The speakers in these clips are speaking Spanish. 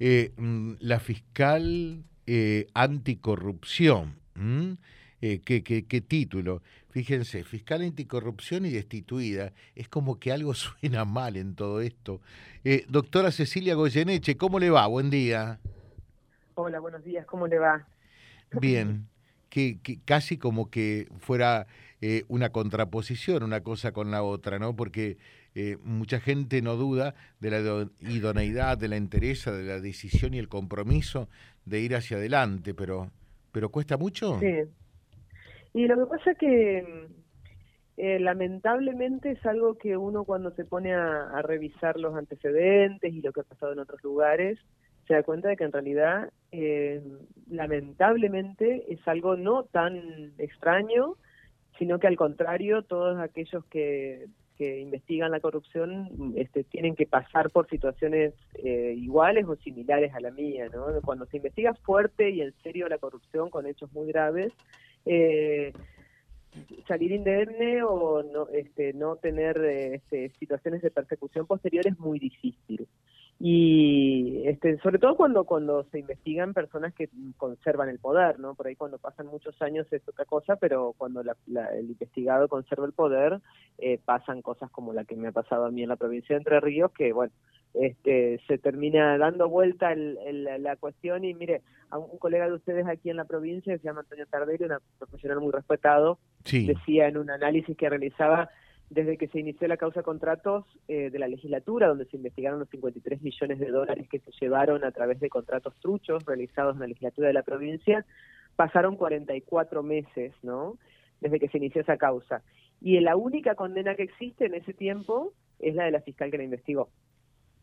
eh, mm, la fiscal eh, anticorrupción. Eh, ¿qué, qué, título? Fíjense, fiscal anticorrupción y destituida. Es como que algo suena mal en todo esto. doctora Cecilia Goyeneche, ¿cómo le va? Buen día. Hola, buenos días, ¿cómo le va? Bien, que, que casi como que fuera una contraposición una cosa con la otra, ¿no? Porque eh, mucha gente no duda de la idoneidad, de la entereza, de la decisión y el compromiso de ir hacia adelante, pero, pero cuesta mucho. Sí. Y lo que pasa es que eh, lamentablemente es algo que uno cuando se pone a, revisar los antecedentes y lo que ha pasado en otros lugares, se da cuenta de que en realidad, eh, lamentablemente, es algo no tan extraño, sino que al contrario, todos aquellos que que investigan la corrupción este, tienen que pasar por situaciones eh, iguales o similares a la mía, ¿no? Cuando se investiga fuerte y en serio la corrupción con hechos muy graves, eh, salir indemne o no, este, no tener este, situaciones de persecución posterior es muy difícil y este sobre todo cuando cuando se investigan personas que conservan el poder no por ahí cuando pasan muchos años es otra cosa pero cuando el investigado conserva el poder eh, pasan cosas como la que me ha pasado a mí en la provincia de Entre Ríos que bueno este se termina dando vuelta el, la cuestión. Y mire a un, colega de ustedes aquí en la provincia que se llama Antonio Tardelli un profesional muy respetado decía en un análisis que realizaba desde que se inició la causa contratos eh, de la legislatura, donde se investigaron los 53 millones de dólares que se llevaron a través de contratos truchos realizados en la legislatura de la provincia, pasaron 44 meses, ¿no? Desde que se inició esa causa. Y la única condena que existe en ese tiempo es la de la fiscal que la investigó.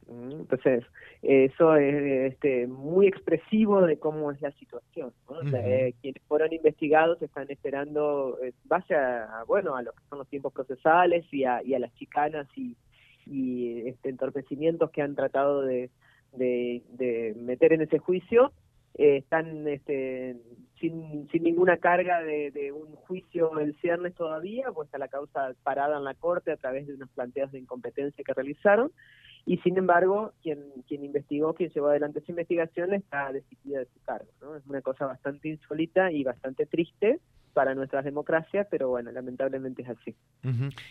Entonces, eso es este, muy expresivo de cómo es la situación. Eh, quienes fueron investigados están esperando, eh, base a, bueno, a lo que son los tiempos procesales y a, las chicanas y, este, entorpecimientos que han tratado de, meter en ese juicio, eh, están este, sin, sin ninguna carga de, de, un juicio el ciernes todavía, pues está la causa parada en la corte a través de unos planteos de incompetencia que realizaron y sin embargo quien quien investigó, quien llevó adelante esa investigación está destituida de su cargo. ¿no? Es una cosa bastante insólita y bastante triste para nuestras democracias, pero bueno, lamentablemente es así.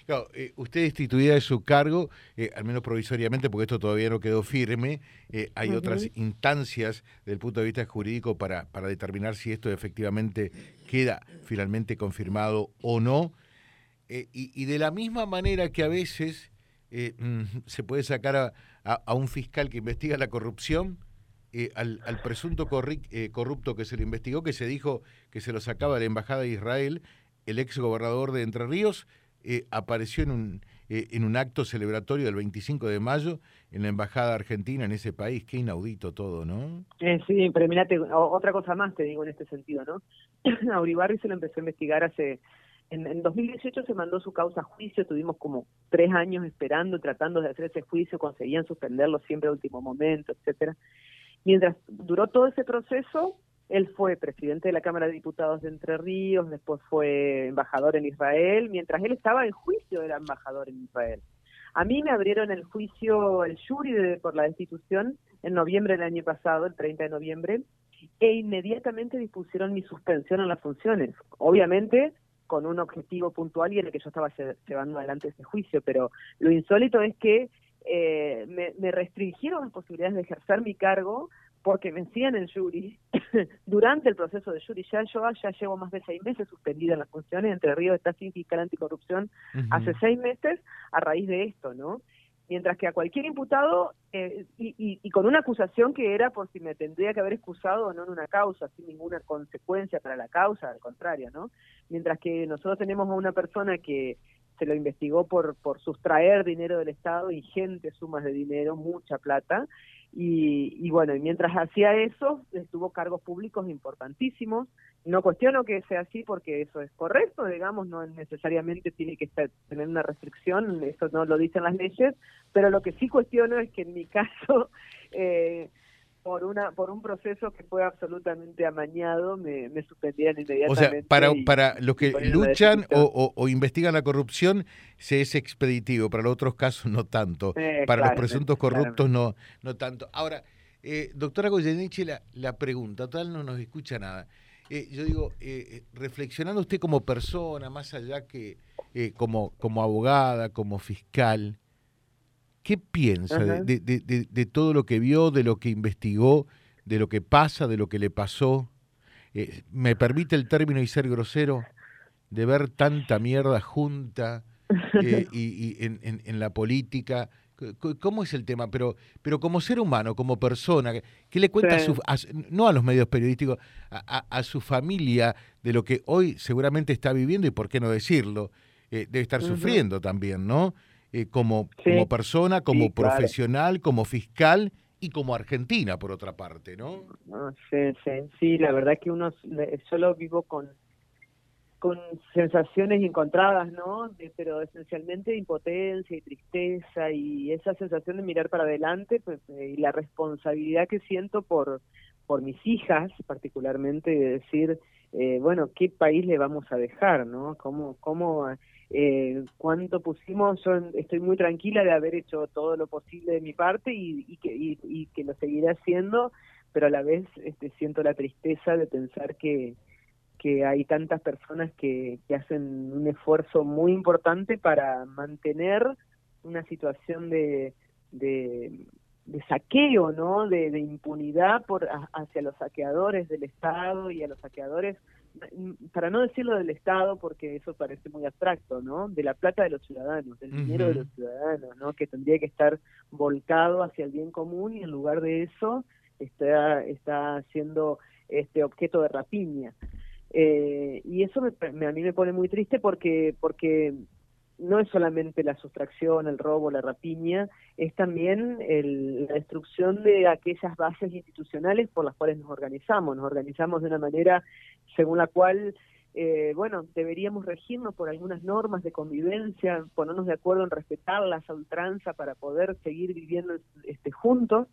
claro, eh, usted destituida de su cargo, eh, al menos provisoriamente, porque esto todavía no quedó firme, eh, hay otras instancias desde el punto de vista jurídico para, para determinar si esto efectivamente queda finalmente confirmado o no. y, y de la misma manera que a veces eh, mm, se puede sacar a, un fiscal que investiga la corrupción, eh, al, presunto eh, corrupto que se le investigó, que se dijo que se lo sacaba de la Embajada de Israel, el ex gobernador de Entre Ríos, apareció en un, en un acto celebratorio del 25 de mayo en la Embajada Argentina en ese país. Qué inaudito todo, ¿no? sí, pero mirate, otra cosa más te digo en este sentido, ¿no? a Uribarri se lo empezó a investigar hace en, 2018 se mandó su causa a juicio, tuvimos como tres años esperando, tratando de hacer ese juicio, conseguían suspenderlo siempre a último momento, etcétera. Mientras duró todo ese proceso, él fue presidente de la Cámara de Diputados de Entre Ríos, después fue embajador en Israel, mientras él estaba en juicio era embajador en Israel. A mí me abrieron el juicio, el jury por la destitución en noviembre del año pasado, el 30 de noviembre, e inmediatamente dispusieron mi suspensión en las funciones. Obviamente con un objetivo puntual y en el que yo estaba llevando adelante ese juicio, pero lo insólito es que eh, me, restringieron las posibilidades de ejercer mi cargo porque vencían el jury durante el proceso de jury. Ya yo ya llevo más de seis meses suspendida en las funciones, Entre Ríos está sin fiscal anticorrupción hace seis meses a raíz de esto, ¿no? Mientras que a cualquier imputado, eh, y, con una acusación que era por si me tendría que haber excusado o no en una causa, sin ninguna consecuencia para la causa, al contrario, ¿no? Mientras que nosotros tenemos a una persona que se lo investigó por, por sustraer dinero del Estado, ingentes sumas de dinero, mucha plata, y, y bueno, y mientras hacía eso, estuvo cargos públicos importantísimos. No cuestiono que sea así porque eso es correcto, digamos, no necesariamente tiene que estar, tener una restricción, eso no lo dicen las leyes, pero lo que sí cuestiono es que en mi caso eh, por una por un proceso que fue absolutamente amañado me, me suspendieron inmediatamente. O sea, para, para los que luchan o, investigan la corrupción se es expeditivo, para los otros casos no tanto. Eh, para los presuntos corruptos no no tanto. Ahora, Eh, doctora Goyeneche, la, la pregunta, total no nos escucha nada. Eh, yo digo, eh, reflexionando usted como persona, más allá que como, como abogada, como fiscal, ¿qué piensa de, de, de, todo lo que vio, de lo que investigó, de lo que pasa, de lo que le pasó? ¿Me permite el término y ser grosero? De ver tanta mierda junta y, y en, en, en la política ¿Cómo es el tema? Pero, pero como ser humano, como persona, ¿qué le cuenta a su, no a los medios periodísticos, a, su familia de lo que hoy seguramente está viviendo y por qué no decirlo? Eh, debe estar sufriendo también, ¿no? Eh, como, como persona, como profesional, como fiscal y como argentina, por otra parte, ¿no? Ah, sí, sí, sí, la verdad que uno solo vivo con con sensaciones encontradas, ¿no? pero esencialmente impotencia y tristeza y esa sensación de mirar para adelante pues, eh, y la responsabilidad que siento por, por mis hijas, particularmente, de decir, eh, bueno, ¿qué país le vamos a dejar, ¿no? ¿Cómo, cómo, eh, cuánto pusimos? Yo estoy muy tranquila de haber hecho todo lo posible de mi parte y, y que, y, que lo seguiré haciendo, pero a la vez este, siento la tristeza de pensar que que hay tantas personas que, que hacen un esfuerzo muy importante para mantener una situación de, de, saqueo, ¿no? De, impunidad por hacia los saqueadores del Estado y a los saqueadores, para no decirlo del Estado, porque eso parece muy abstracto, ¿no? De la plata de los ciudadanos, del dinero de los ciudadanos, ¿no? Que tendría que estar volcado hacia el bien común y en lugar de eso está, está siendo este objeto de rapiña. Eh, y eso me, a mí me pone muy triste porque, porque no es solamente la sustracción, el robo, la rapiña, es también la destrucción de aquellas bases institucionales por las cuales nos organizamos. Nos organizamos de una manera según la cual, eh, bueno, deberíamos regirnos por algunas normas de convivencia, ponernos de acuerdo en respetarlas a ultranza para poder seguir viviendo este, juntos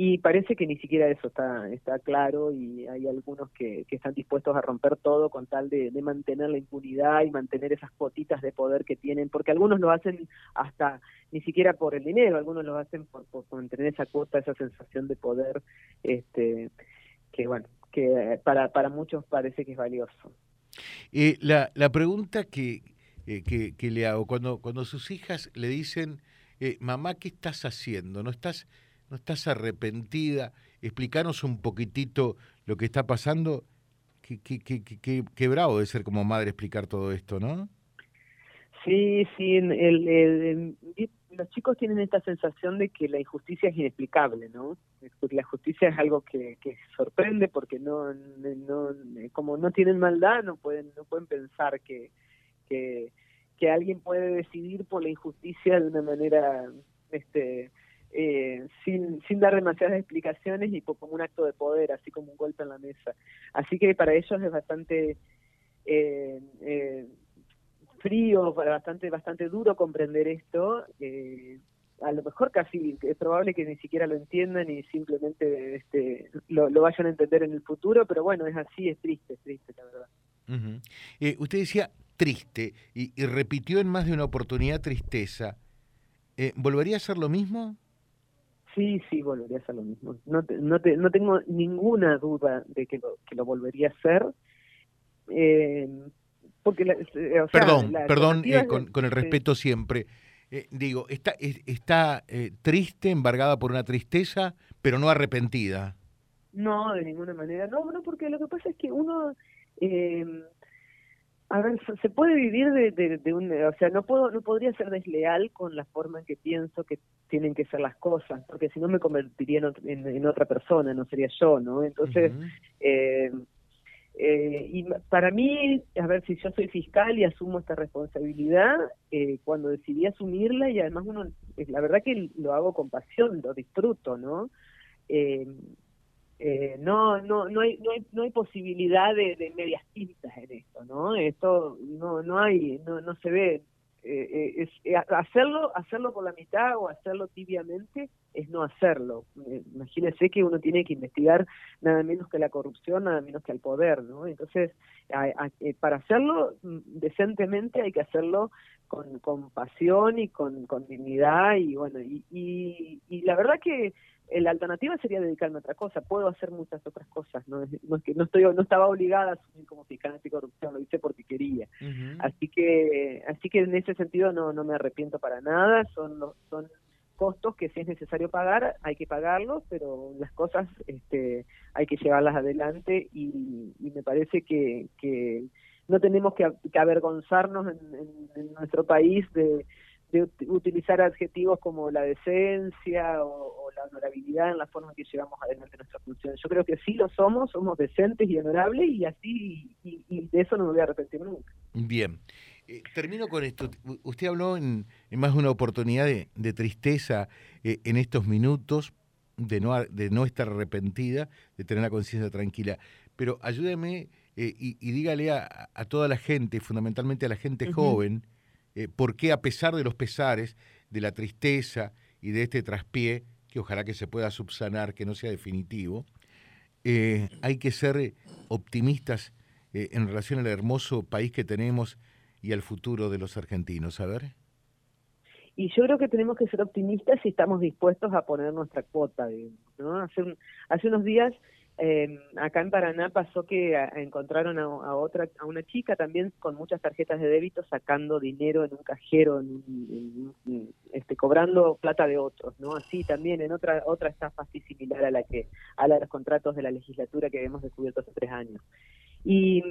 y parece que ni siquiera eso está, está claro y hay algunos que, que están dispuestos a romper todo con tal de, de, mantener la impunidad y mantener esas cuotitas de poder que tienen, porque algunos lo hacen hasta ni siquiera por el dinero, algunos lo hacen por, por mantener esa cuota, esa sensación de poder, este que bueno, que para, para muchos parece que es valioso. Eh, la, la pregunta que, eh, que, le hago, cuando, cuando sus hijas le dicen, eh, mamá, ¿qué estás haciendo? ¿No estás ¿No estás arrepentida? Explícanos un poquitito lo que está pasando. Qué, qué, qué, qué, qué bravo de ser como madre explicar todo esto, ¿no? Sí, sí, el, los chicos tienen esta sensación de que la injusticia es inexplicable, ¿no? La justicia es algo que, que sorprende porque no, no, como no tienen maldad, no pueden, no pueden pensar que, que, que alguien puede decidir por la injusticia de una manera, este, eh, sin, sin dar demasiadas explicaciones y como un acto de poder, así como un golpe en la mesa. Así que para ellos es bastante eh, eh, frío, bastante, bastante duro comprender esto. Eh, a lo mejor casi es probable que ni siquiera lo entiendan y simplemente este, lo, lo vayan a entender en el futuro, pero bueno, es así, es triste, es triste, la verdad. usted decía triste y, y, repitió en más de una oportunidad tristeza. ¿Volvería a ser lo mismo? Sí, sí, volvería a hacer lo mismo. No, no, te, no tengo ninguna duda de que lo, que lo volvería a hacer. Eh, porque eh, perdón, perdón, eh, con, con, el respeto siempre. Eh, digo, está, está triste, embargada por una tristeza, pero no arrepentida. No, de ninguna manera. No, no, porque lo que pasa es que uno a ver, se puede vivir de, de, un, o sea, no puedo, no podría ser desleal con la forma en que pienso que tienen que ser las cosas, porque si no me convertiría en, en, otra persona, no sería yo, ¿no? Entonces, eh, eh, y para mí, a ver, si yo soy fiscal y asumo esta responsabilidad, eh, cuando decidí asumirla y además uno, la verdad que lo hago con pasión, lo disfruto, ¿no? Eh, no, no, no hay, no hay, no hay posibilidad de, de, medias tintas en esto, ¿no? Esto no, no hay, no, no se ve. Eh, eh es, eh, hacerlo, hacerlo por la mitad o hacerlo tibiamente es no hacerlo. Imagínense que uno tiene que investigar nada menos que la corrupción, nada menos que el poder, ¿no? Entonces, para hacerlo mm, decentemente hay que hacerlo con, con pasión y con, con dignidad y bueno, y, y, y la verdad que la alternativa sería dedicarme a otra cosa. Puedo hacer muchas otras cosas. No, no es que no estoy, no estaba obligada a asumir como fiscal anticorrupción. Lo hice porque quería. Así que, así que en ese sentido no, no me arrepiento para nada. Son son costos que si es necesario pagar hay que pagarlos, pero las cosas este, hay que llevarlas adelante y, me parece que, que no tenemos que, avergonzarnos en nuestro país de de utilizar adjetivos como la decencia o, la honorabilidad en la forma en que llevamos adelante nuestra función. Yo creo que sí lo somos, somos decentes y honorables y así, y, de eso no me voy a arrepentir nunca. Bien. Eh, termino con esto. Usted habló en, más de una oportunidad de, tristeza eh, en estos minutos, de no, de no estar arrepentida, de tener la conciencia tranquila. Pero ayúdeme eh, y, dígale a, toda la gente, fundamentalmente a la gente joven, eh, por qué a pesar de los pesares, de la tristeza y de este traspié, que ojalá que se pueda subsanar, que no sea definitivo, eh, hay que ser optimistas eh, en relación al hermoso país que tenemos y al futuro de los argentinos. A ver. Y yo creo que tenemos que ser optimistas si estamos dispuestos a poner nuestra cuota. hace unos días eh, acá en Paraná pasó que encontraron a, otra, a una chica también con muchas tarjetas de débito sacando dinero en un cajero, este, cobrando plata de otros, ¿no? Así también en otra otra estafa así similar a la que a de los contratos de la legislatura que habíamos descubierto hace tres años. Y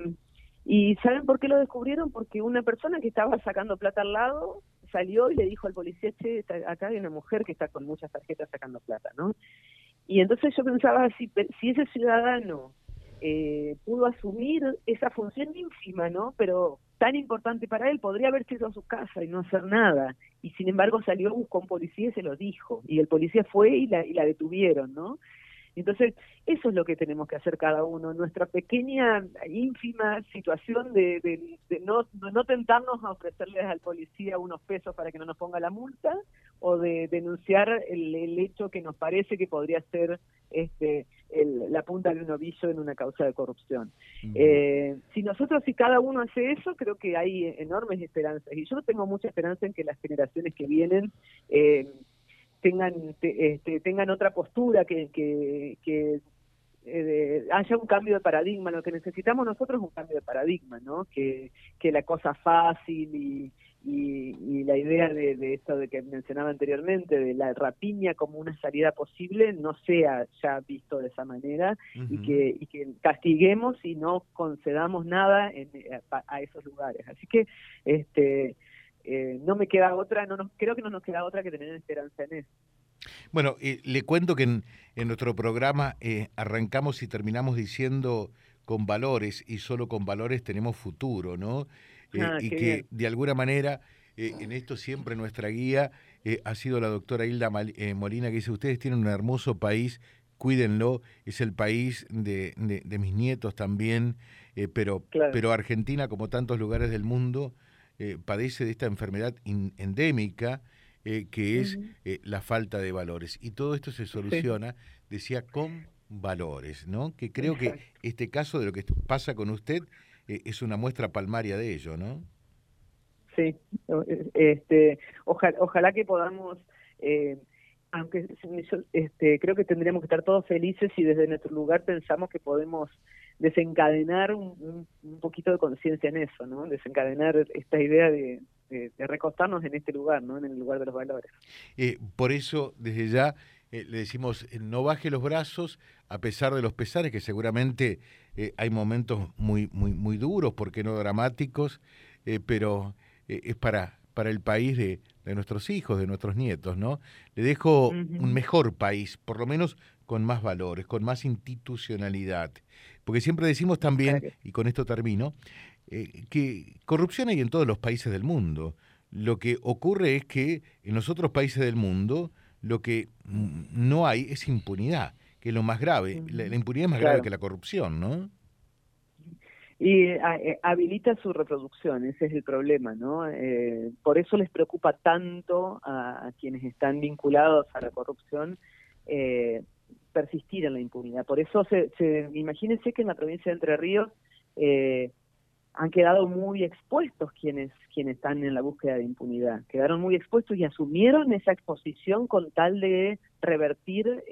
y saben por qué lo descubrieron? Porque una persona que estaba sacando plata al lado salió y le dijo al policía, che, acá hay una mujer que está con muchas tarjetas sacando plata, ¿no? Y entonces yo pensaba, si, si ese ciudadano eh, pudo asumir esa función ínfima, ¿no? Pero tan importante para él, podría haber ido a su casa y no hacer nada. Y sin embargo salió, buscó un policía y se lo dijo. Y el policía fue y la, y la detuvieron, ¿no? Entonces, eso es lo que tenemos que hacer cada uno, nuestra pequeña, ínfima situación de, de, no, no tentarnos a ofrecerles al policía unos pesos para que no nos ponga la multa o de denunciar el, el hecho que nos parece que podría ser este, la punta de un ovillo en una causa de corrupción. Eh, si nosotros, si cada uno hace eso, creo que hay enormes esperanzas. Y yo tengo mucha esperanza en que las generaciones que vienen... Eh, tengan este, tengan otra postura, que, que, que eh, haya un cambio de paradigma. Lo que necesitamos nosotros es un cambio de paradigma, ¿no? Que, que la cosa fácil y, y, la idea de, de, esto de que mencionaba anteriormente, de la rapiña como una salida posible, no sea ya visto de esa manera y, que, y que castiguemos y no concedamos nada en, a, a, esos lugares. Así que este eh, no me queda otra, no nos, creo que no nos queda otra que tener esperanza en eso. Bueno, eh, le cuento que en, nuestro programa eh, arrancamos y terminamos diciendo con valores y solo con valores tenemos futuro, ¿no? Ah, y que de alguna manera en esto siempre nuestra guía ha sido la doctora Hilda Molina que dice, ustedes tienen un hermoso país, cuídenlo, es el país de, mis nietos también, pero, pero Argentina, como tantos lugares del mundo, eh, padece de esta enfermedad endémica eh, que es eh, la falta de valores. Y todo esto se soluciona, decía, con valores, ¿no? Que creo que este caso de lo que pasa con usted es una muestra palmaria de ello, ¿no? Sí, este, ojalá, ojalá que podamos aunque este, creo que tendríamos que estar todos felices si desde nuestro lugar pensamos que podemos desencadenar un, poquito de conciencia en eso, ¿no? Desencadenar esta idea de, recostarnos en este lugar, ¿no? En el lugar de los valores. Eh, por eso, desde ya, eh, le decimos, eh, no baje los brazos a pesar de los pesares, que seguramente hay momentos muy, muy, muy duros, porque no dramáticos, pero es para, para el país de, de, nuestros hijos, de nuestros nietos, ¿no? Le dejo un mejor país, por lo menos con más valores, con más institucionalidad. Porque siempre decimos también, y con esto termino, eh, que corrupción hay en todos los países del mundo. Lo que ocurre es que en los otros países del mundo lo que no hay es impunidad, que es lo más grave. La, impunidad es más grave que la corrupción, ¿no? Y eh, habilita su reproducción, ese es el problema, ¿no? Eh, por eso les preocupa tanto a, quienes están vinculados a la corrupción eh, persistir en la impunidad. Por eso, se, se, imagínense que en la provincia de Entre Ríos eh, han quedado muy expuestos quienes, quienes están en la búsqueda de impunidad. Quedaron muy expuestos y asumieron esa exposición con tal de revertir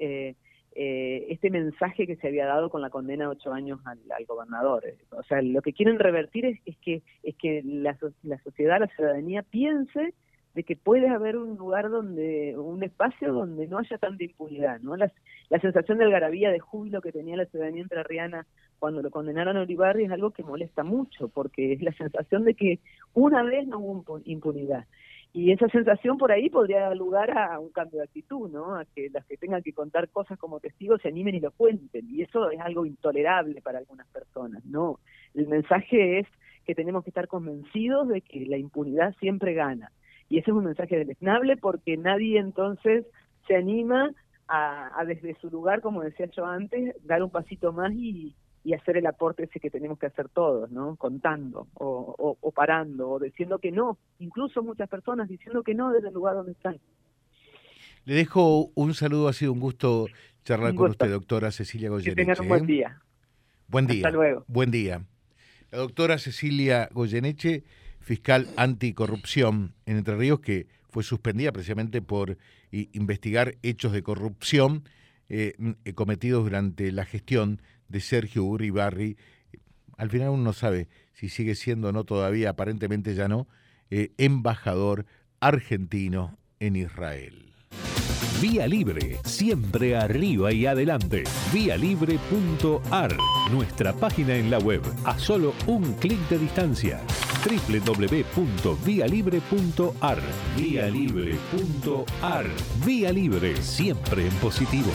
eh, este mensaje que se había dado con la condena de ocho años al, gobernador. O sea, lo que quieren revertir es, que, es que la, la sociedad, la ciudadanía piense de que puede haber un lugar donde, un espacio donde no haya tanta impunidad, ¿no? La, la sensación de algarabía, de júbilo que tenía la ciudadanía entrerriana cuando lo condenaron a Olivarri es algo que molesta mucho, porque es la sensación de que una vez no hubo impunidad. Y esa sensación por ahí podría dar lugar a un cambio de actitud, ¿no? A que las que tengan que contar cosas como testigos se animen y lo cuenten. Y eso es algo intolerable para algunas personas, ¿no? El mensaje es que tenemos que estar convencidos de que la impunidad siempre gana. Y ese es un mensaje deleznable porque nadie entonces se anima a, a desde su lugar, como decía yo antes, dar un pasito más y, y hacer el aporte ese que tenemos que hacer todos, ¿no? Contando o, o, parando o diciendo que no, incluso muchas personas diciendo que no desde el lugar donde están. Le dejo un saludo, ha sido un gusto charlar con usted, doctora Cecilia Goyeneche. Que tengan un buen ¿eh? día. Buen día. Hasta luego. Buen día. La doctora Cecilia Goyeneche, fiscal anticorrupción en Entre Ríos, que fue suspendida precisamente por investigar hechos de corrupción eh, cometidos durante la gestión de Sergio Uribarri, al final uno no sabe si sigue siendo o no todavía, aparentemente ya no, eh, embajador argentino en Israel. Vía Libre, siempre arriba y adelante. Vialibre.ar, nuestra página en la web, a solo un clic de distancia. www.vialibre.ar. Vialibre.ar. Vía Libre, siempre en positivo.